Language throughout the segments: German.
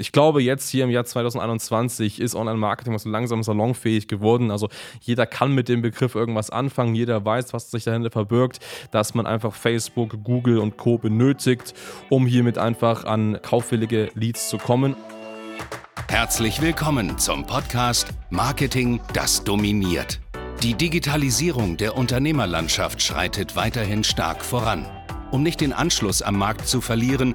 Ich glaube, jetzt hier im Jahr 2021 ist Online-Marketing so langsam salonfähig geworden. Also jeder kann mit dem Begriff irgendwas anfangen, jeder weiß, was sich dahinter verbirgt, dass man einfach Facebook, Google und Co. benötigt, um hiermit einfach an kaufwillige Leads zu kommen. Herzlich willkommen zum Podcast Marketing, das dominiert. Die Digitalisierung der Unternehmerlandschaft schreitet weiterhin stark voran. Um nicht den Anschluss am Markt zu verlieren,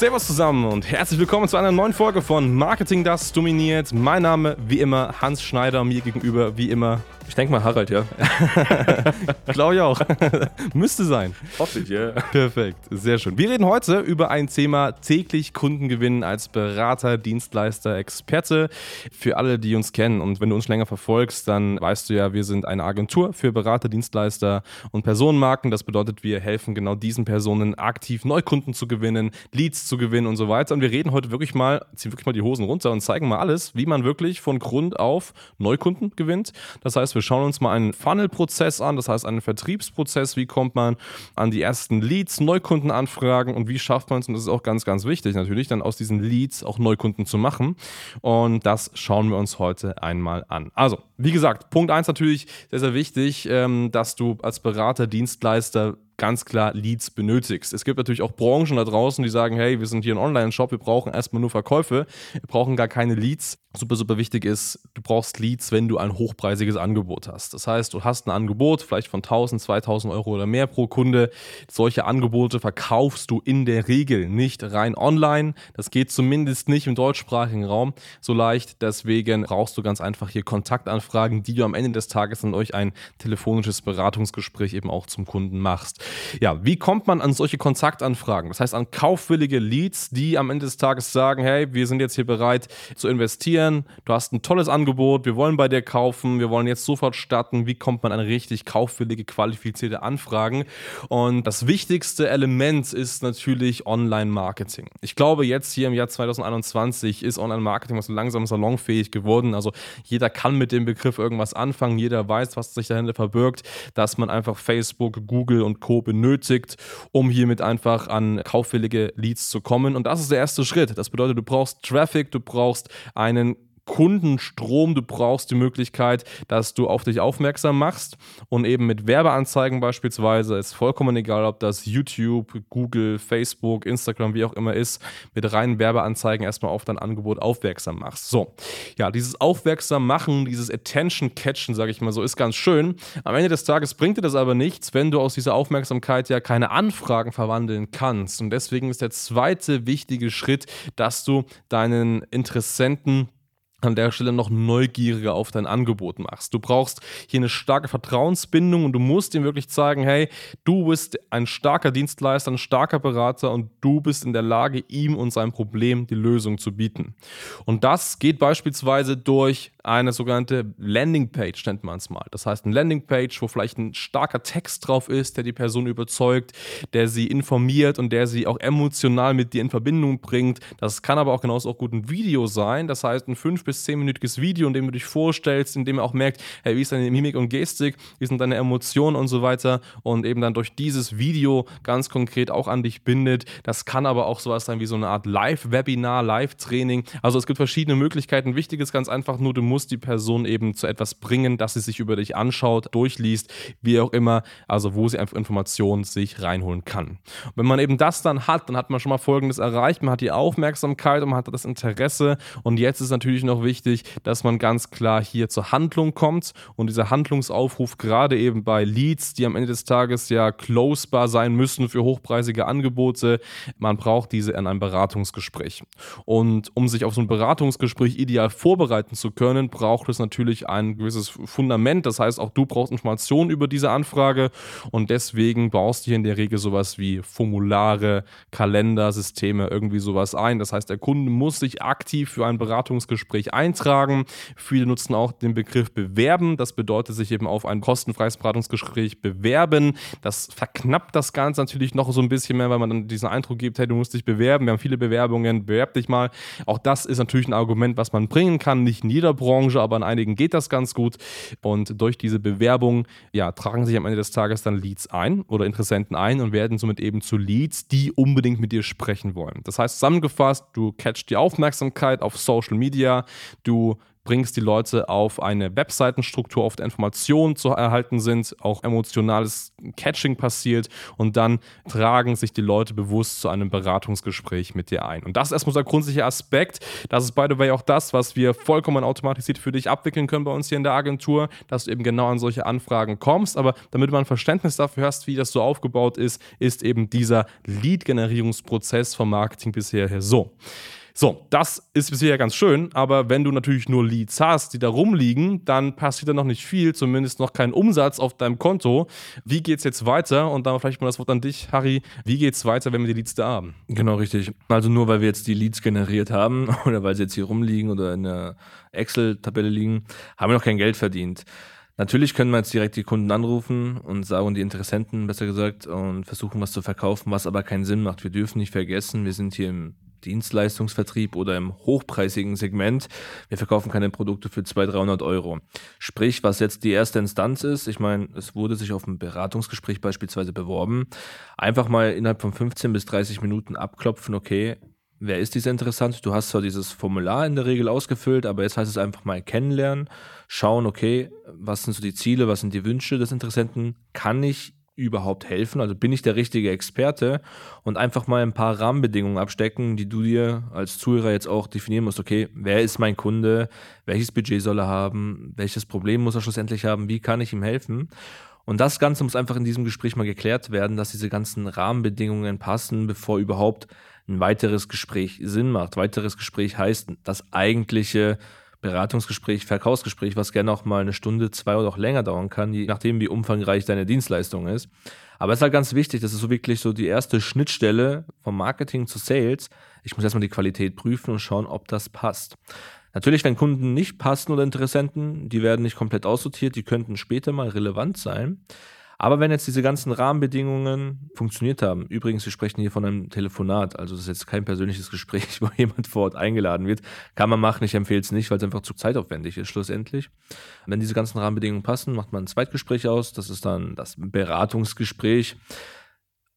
Servus zusammen und herzlich willkommen zu einer neuen Folge von Marketing, das dominiert. Mein Name wie immer Hans Schneider, mir gegenüber wie immer ich denke mal Harald, ja. Glaube ich auch. Müsste sein. Hoffe ich, ja. Perfekt, sehr schön. Wir reden heute über ein Thema täglich Kunden gewinnen als Berater, Dienstleister, Experte. Für alle, die uns kennen und wenn du uns länger verfolgst, dann weißt du ja, wir sind eine Agentur für Berater, Dienstleister und Personenmarken. Das bedeutet, wir helfen genau diesen Personen aktiv Neukunden zu gewinnen, Leads zu gewinnen und so weiter. Und wir reden heute wirklich mal, ziehen wirklich mal die Hosen runter und zeigen mal alles, wie man wirklich von Grund auf Neukunden gewinnt. Das heißt, wir wir schauen uns mal einen Funnel-Prozess an, das heißt einen Vertriebsprozess. Wie kommt man an die ersten Leads, Neukundenanfragen und wie schafft man es, und das ist auch ganz, ganz wichtig natürlich, dann aus diesen Leads auch Neukunden zu machen. Und das schauen wir uns heute einmal an. Also, wie gesagt, Punkt 1 natürlich sehr, sehr wichtig, ähm, dass du als Berater, Dienstleister ganz klar Leads benötigst. Es gibt natürlich auch Branchen da draußen, die sagen, hey, wir sind hier ein Online-Shop, wir brauchen erstmal nur Verkäufe, wir brauchen gar keine Leads. Super, super wichtig ist, du brauchst Leads, wenn du ein hochpreisiges Angebot hast. Das heißt, du hast ein Angebot, vielleicht von 1000, 2000 Euro oder mehr pro Kunde. Solche Angebote verkaufst du in der Regel nicht rein online. Das geht zumindest nicht im deutschsprachigen Raum so leicht. Deswegen brauchst du ganz einfach hier Kontaktanfragen, die du am Ende des Tages an euch ein telefonisches Beratungsgespräch eben auch zum Kunden machst. Ja, wie kommt man an solche Kontaktanfragen? Das heißt, an kaufwillige Leads, die am Ende des Tages sagen, hey, wir sind jetzt hier bereit zu investieren, du hast ein tolles Angebot, wir wollen bei dir kaufen, wir wollen jetzt sofort starten. Wie kommt man an richtig kaufwillige, qualifizierte Anfragen? Und das wichtigste Element ist natürlich Online-Marketing. Ich glaube, jetzt hier im Jahr 2021 ist Online-Marketing so langsam salonfähig geworden. Also jeder kann mit dem Begriff irgendwas anfangen, jeder weiß, was sich dahinter verbirgt, dass man einfach Facebook, Google und Co benötigt, um hiermit einfach an kaufwillige Leads zu kommen. Und das ist der erste Schritt. Das bedeutet, du brauchst Traffic, du brauchst einen Kundenstrom, du brauchst die Möglichkeit, dass du auf dich aufmerksam machst und eben mit Werbeanzeigen beispielsweise, ist vollkommen egal, ob das YouTube, Google, Facebook, Instagram, wie auch immer ist, mit reinen Werbeanzeigen erstmal auf dein Angebot aufmerksam machst. So, ja, dieses Aufmerksam machen, dieses Attention Catchen, sage ich mal so, ist ganz schön. Am Ende des Tages bringt dir das aber nichts, wenn du aus dieser Aufmerksamkeit ja keine Anfragen verwandeln kannst. Und deswegen ist der zweite wichtige Schritt, dass du deinen Interessenten an der Stelle noch neugieriger auf dein Angebot machst. Du brauchst hier eine starke Vertrauensbindung und du musst ihm wirklich zeigen, hey, du bist ein starker Dienstleister, ein starker Berater und du bist in der Lage, ihm und seinem Problem die Lösung zu bieten. Und das geht beispielsweise durch eine sogenannte Landingpage, nennt man es mal. Das heißt, eine Landingpage, wo vielleicht ein starker Text drauf ist, der die Person überzeugt, der sie informiert und der sie auch emotional mit dir in Verbindung bringt. Das kann aber auch genauso auch gut ein Video sein. Das heißt, ein 5- bis 10-minütiges Video, in dem du dich vorstellst, in dem er auch merkt, hey, wie ist deine Mimik und Gestik, wie sind deine Emotionen und so weiter und eben dann durch dieses Video ganz konkret auch an dich bindet. Das kann aber auch sowas sein wie so eine Art Live-Webinar, Live-Training. Also es gibt verschiedene Möglichkeiten. Wichtig ist ganz einfach nur, du musst die Person eben zu etwas bringen, dass sie sich über dich anschaut, durchliest, wie auch immer, also wo sie einfach Informationen sich reinholen kann. Und wenn man eben das dann hat, dann hat man schon mal Folgendes erreicht, man hat die Aufmerksamkeit und man hat das Interesse und jetzt ist natürlich noch wichtig, dass man ganz klar hier zur Handlung kommt und dieser Handlungsaufruf gerade eben bei Leads, die am Ende des Tages ja closebar sein müssen für hochpreisige Angebote, man braucht diese in einem Beratungsgespräch. Und um sich auf so ein Beratungsgespräch ideal vorbereiten zu können, können, braucht es natürlich ein gewisses Fundament. Das heißt, auch du brauchst Informationen über diese Anfrage und deswegen baust du hier in der Regel sowas wie Formulare, Kalendersysteme, irgendwie sowas ein. Das heißt, der Kunde muss sich aktiv für ein Beratungsgespräch eintragen. Viele nutzen auch den Begriff bewerben. Das bedeutet sich eben auf ein kostenfreies Beratungsgespräch bewerben. Das verknappt das Ganze natürlich noch so ein bisschen mehr, weil man dann diesen Eindruck gibt, hey, du musst dich bewerben. Wir haben viele Bewerbungen, bewerb dich mal. Auch das ist natürlich ein Argument, was man bringen kann. Nicht in jeder Branche, aber in einigen geht das ganz gut. Und durch diese Bewerbung, ja, tragen sich am Ende des Tages dann Leads ein oder Interessenten ein und werden somit eben zu Leads, die unbedingt mit dir sprechen wollen. Das heißt, zusammengefasst, du catchst die Aufmerksamkeit auf Social Media, du bringst die Leute auf eine Webseitenstruktur, auf der Informationen zu erhalten sind, auch emotionales Catching passiert und dann tragen sich die Leute bewusst zu einem Beratungsgespräch mit dir ein. Und das ist erstmal der grundsätzliche Aspekt. Das ist by the way auch das, was wir vollkommen automatisiert für dich abwickeln können bei uns hier in der Agentur, dass du eben genau an solche Anfragen kommst. Aber damit du ein Verständnis dafür hast, wie das so aufgebaut ist, ist eben dieser Lead-Generierungsprozess vom Marketing bisher so. So, das ist bisher ganz schön, aber wenn du natürlich nur Leads hast, die da rumliegen, dann passiert da noch nicht viel, zumindest noch kein Umsatz auf deinem Konto. Wie geht es jetzt weiter? Und dann vielleicht mal das Wort an dich, Harry. Wie geht es weiter, wenn wir die Leads da haben? Genau, richtig. Also nur weil wir jetzt die Leads generiert haben oder weil sie jetzt hier rumliegen oder in der Excel-Tabelle liegen, haben wir noch kein Geld verdient. Natürlich können wir jetzt direkt die Kunden anrufen und sagen, die Interessenten besser gesagt, und versuchen was zu verkaufen, was aber keinen Sinn macht. Wir dürfen nicht vergessen, wir sind hier im Dienstleistungsvertrieb oder im hochpreisigen Segment. Wir verkaufen keine Produkte für 200, 300 Euro. Sprich, was jetzt die erste Instanz ist, ich meine, es wurde sich auf ein Beratungsgespräch beispielsweise beworben, einfach mal innerhalb von 15 bis 30 Minuten abklopfen, okay, wer ist dieser interessant? Du hast zwar dieses Formular in der Regel ausgefüllt, aber jetzt heißt es einfach mal kennenlernen, schauen, okay, was sind so die Ziele, was sind die Wünsche des Interessenten? Kann ich überhaupt helfen? Also bin ich der richtige Experte? Und einfach mal ein paar Rahmenbedingungen abstecken, die du dir als Zuhörer jetzt auch definieren musst. Okay, wer ist mein Kunde? Welches Budget soll er haben? Welches Problem muss er schlussendlich haben? Wie kann ich ihm helfen? Und das Ganze muss einfach in diesem Gespräch mal geklärt werden, dass diese ganzen Rahmenbedingungen passen, bevor überhaupt ein weiteres Gespräch Sinn macht. Weiteres Gespräch heißt, das eigentliche Beratungsgespräch, Verkaufsgespräch, was gerne auch mal eine Stunde, zwei oder auch länger dauern kann, je nachdem, wie umfangreich deine Dienstleistung ist. Aber es ist halt ganz wichtig, das ist so wirklich so die erste Schnittstelle vom Marketing zu Sales. Ich muss erstmal die Qualität prüfen und schauen, ob das passt. Natürlich, wenn Kunden nicht passen oder Interessenten, die werden nicht komplett aussortiert, die könnten später mal relevant sein. Aber wenn jetzt diese ganzen Rahmenbedingungen funktioniert haben, übrigens, wir sprechen hier von einem Telefonat, also das ist jetzt kein persönliches Gespräch, wo jemand vor Ort eingeladen wird, kann man machen, ich empfehle es nicht, weil es einfach zu zeitaufwendig ist schlussendlich. Wenn diese ganzen Rahmenbedingungen passen, macht man ein Zweitgespräch aus, das ist dann das Beratungsgespräch.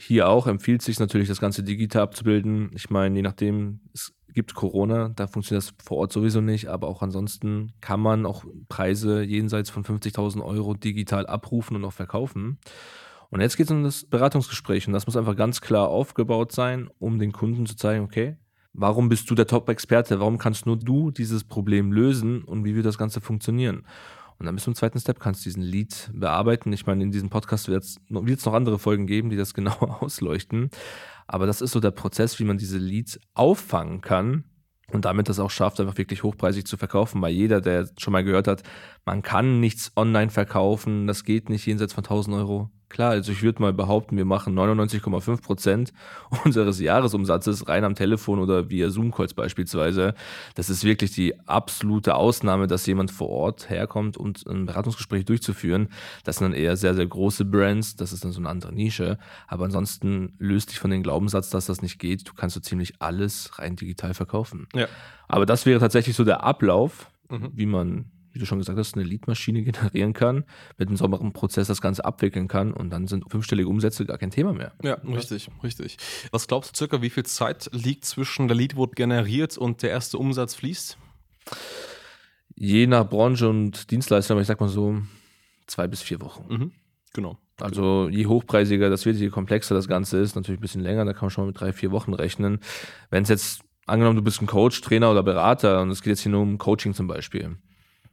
Hier auch empfiehlt sich natürlich, das Ganze digital abzubilden. Ich meine, je nachdem, es gibt Corona, da funktioniert das vor Ort sowieso nicht, aber auch ansonsten kann man auch Preise jenseits von 50.000 Euro digital abrufen und auch verkaufen. Und jetzt geht es um das Beratungsgespräch und das muss einfach ganz klar aufgebaut sein, um den Kunden zu zeigen, okay, warum bist du der Top-Experte? Warum kannst nur du dieses Problem lösen und wie wird das Ganze funktionieren? Und dann bist du im zweiten Step, kannst diesen Lead bearbeiten. Ich meine, in diesem Podcast wird es noch andere Folgen geben, die das genau ausleuchten. Aber das ist so der Prozess, wie man diese Leads auffangen kann und damit das auch schafft, einfach wirklich hochpreisig zu verkaufen. Weil jeder, der schon mal gehört hat, man kann nichts online verkaufen, das geht nicht jenseits von 1000 Euro. Klar, also ich würde mal behaupten, wir machen 99,5 Prozent unseres Jahresumsatzes rein am Telefon oder via Zoom-Calls beispielsweise. Das ist wirklich die absolute Ausnahme, dass jemand vor Ort herkommt, um ein Beratungsgespräch durchzuführen. Das sind dann eher sehr, sehr große Brands. Das ist dann so eine andere Nische. Aber ansonsten löst dich von dem Glaubenssatz, dass das nicht geht. Du kannst so ziemlich alles rein digital verkaufen. Ja. Aber das wäre tatsächlich so der Ablauf, mhm. wie man wie du schon gesagt hast, eine Leadmaschine generieren kann, mit einem sauberen Prozess das Ganze abwickeln kann und dann sind fünfstellige Umsätze gar kein Thema mehr. Ja, richtig, richtig. Was glaubst du circa, wie viel Zeit liegt zwischen der Lead wurde generiert und der erste Umsatz fließt? Je nach Branche und Dienstleister, aber ich sag mal so zwei bis vier Wochen. Mhm. Genau. Also je hochpreisiger das wird, je komplexer das Ganze ist, natürlich ein bisschen länger, da kann man schon mal mit drei, vier Wochen rechnen. Wenn es jetzt, angenommen, du bist ein Coach, Trainer oder Berater und es geht jetzt hier nur um Coaching zum Beispiel,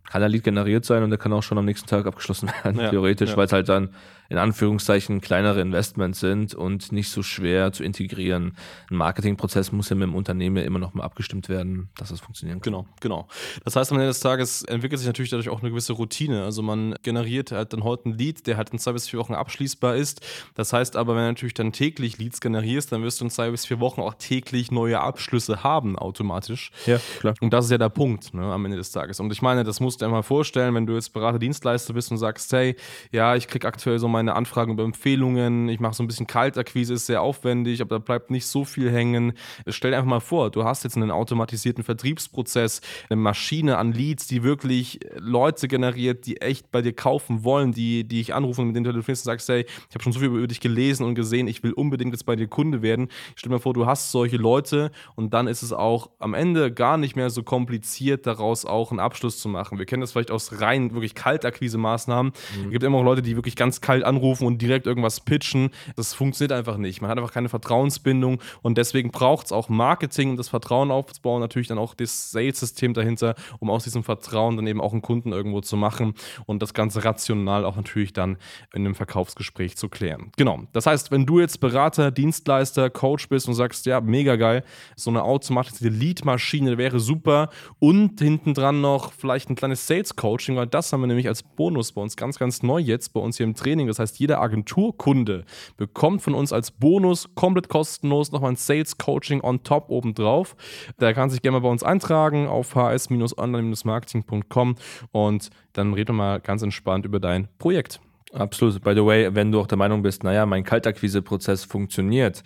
kann der Lead generiert sein und der kann auch schon am nächsten Tag abgeschlossen werden, ja, theoretisch, ja. weil es halt dann in Anführungszeichen kleinere Investments sind und nicht so schwer zu integrieren. Ein Marketingprozess muss ja mit dem Unternehmen immer noch mal abgestimmt werden, dass das funktionieren kann. Genau, genau. Das heißt, am Ende des Tages entwickelt sich natürlich dadurch auch eine gewisse Routine. Also man generiert halt dann heute ein Lead, der halt in zwei bis vier Wochen abschließbar ist. Das heißt aber, wenn du natürlich dann täglich Leads generierst, dann wirst du in zwei bis vier Wochen auch täglich neue Abschlüsse haben, automatisch. Ja, klar. Und das ist ja der Punkt ne, am Ende des Tages. Und ich meine, das musst du dir mal vorstellen, wenn du jetzt Berater-Dienstleister bist und sagst, hey, ja, ich kriege aktuell so meine Anfragen über Empfehlungen, ich mache so ein bisschen Kaltakquise, ist sehr aufwendig, aber da bleibt nicht so viel hängen. Stell dir einfach mal vor, du hast jetzt einen automatisierten Vertriebsprozess, eine Maschine an Leads, die wirklich Leute generiert, die echt bei dir kaufen wollen, die, die ich anrufe und mit denen du telefonierst und sagst, hey, ich habe schon so viel über dich gelesen und gesehen, ich will unbedingt jetzt bei dir Kunde werden. Stell dir mal vor, du hast solche Leute und dann ist es auch am Ende gar nicht mehr so kompliziert, daraus auch einen Abschluss zu machen. Wir kennen das vielleicht aus rein wirklich Kaltakquise-Maßnahmen. Mhm. Es gibt immer auch Leute, die wirklich ganz kalt anrufen und direkt irgendwas pitchen. Das funktioniert einfach nicht. Man hat einfach keine Vertrauensbindung und deswegen braucht es auch Marketing, um das Vertrauen aufzubauen, natürlich dann auch das Sales-System dahinter, um aus diesem Vertrauen dann eben auch einen Kunden irgendwo zu machen und das Ganze rational auch natürlich dann in einem Verkaufsgespräch zu klären. Genau. Das heißt, wenn du jetzt Berater, Dienstleister, Coach bist und sagst, ja, mega geil, so eine automatisierte Lead-Maschine wäre super und hinten dran noch vielleicht ein kleines Sales-Coaching, weil das haben wir nämlich als Bonus bei uns ganz, ganz neu jetzt bei uns hier im Training. Das heißt, jeder Agenturkunde bekommt von uns als Bonus komplett kostenlos nochmal ein Sales-Coaching on top obendrauf. Der kann sich gerne mal bei uns eintragen auf hs-online-marketing.com und dann reden wir mal ganz entspannt über dein Projekt. Absolut. By the way, wenn du auch der Meinung bist, naja, mein Kaltakquise-Prozess funktioniert,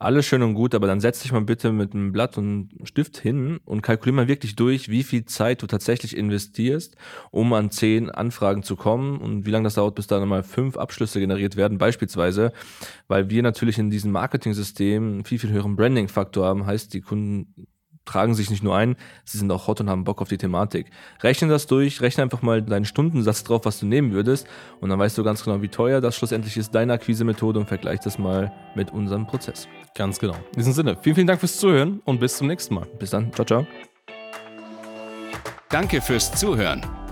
alles schön und gut, aber dann setz dich mal bitte mit einem Blatt und Stift hin und kalkulier mal wirklich durch, wie viel Zeit du tatsächlich investierst, um an zehn Anfragen zu kommen und wie lange das dauert, bis da nochmal fünf Abschlüsse generiert werden, beispielsweise, weil wir natürlich in diesem Marketing-System viel, viel höheren Branding-Faktor haben, heißt, die Kunden tragen sich nicht nur ein, sie sind auch hot und haben Bock auf die Thematik. Rechne das durch, rechne einfach mal deinen Stundensatz drauf, was du nehmen würdest und dann weißt du ganz genau, wie teuer das schlussendlich ist, deine Akquise-Methode und vergleich das mal mit unserem Prozess. Ganz genau. In diesem Sinne, vielen, vielen Dank fürs Zuhören und bis zum nächsten Mal. Bis dann. Ciao, ciao. Danke fürs Zuhören.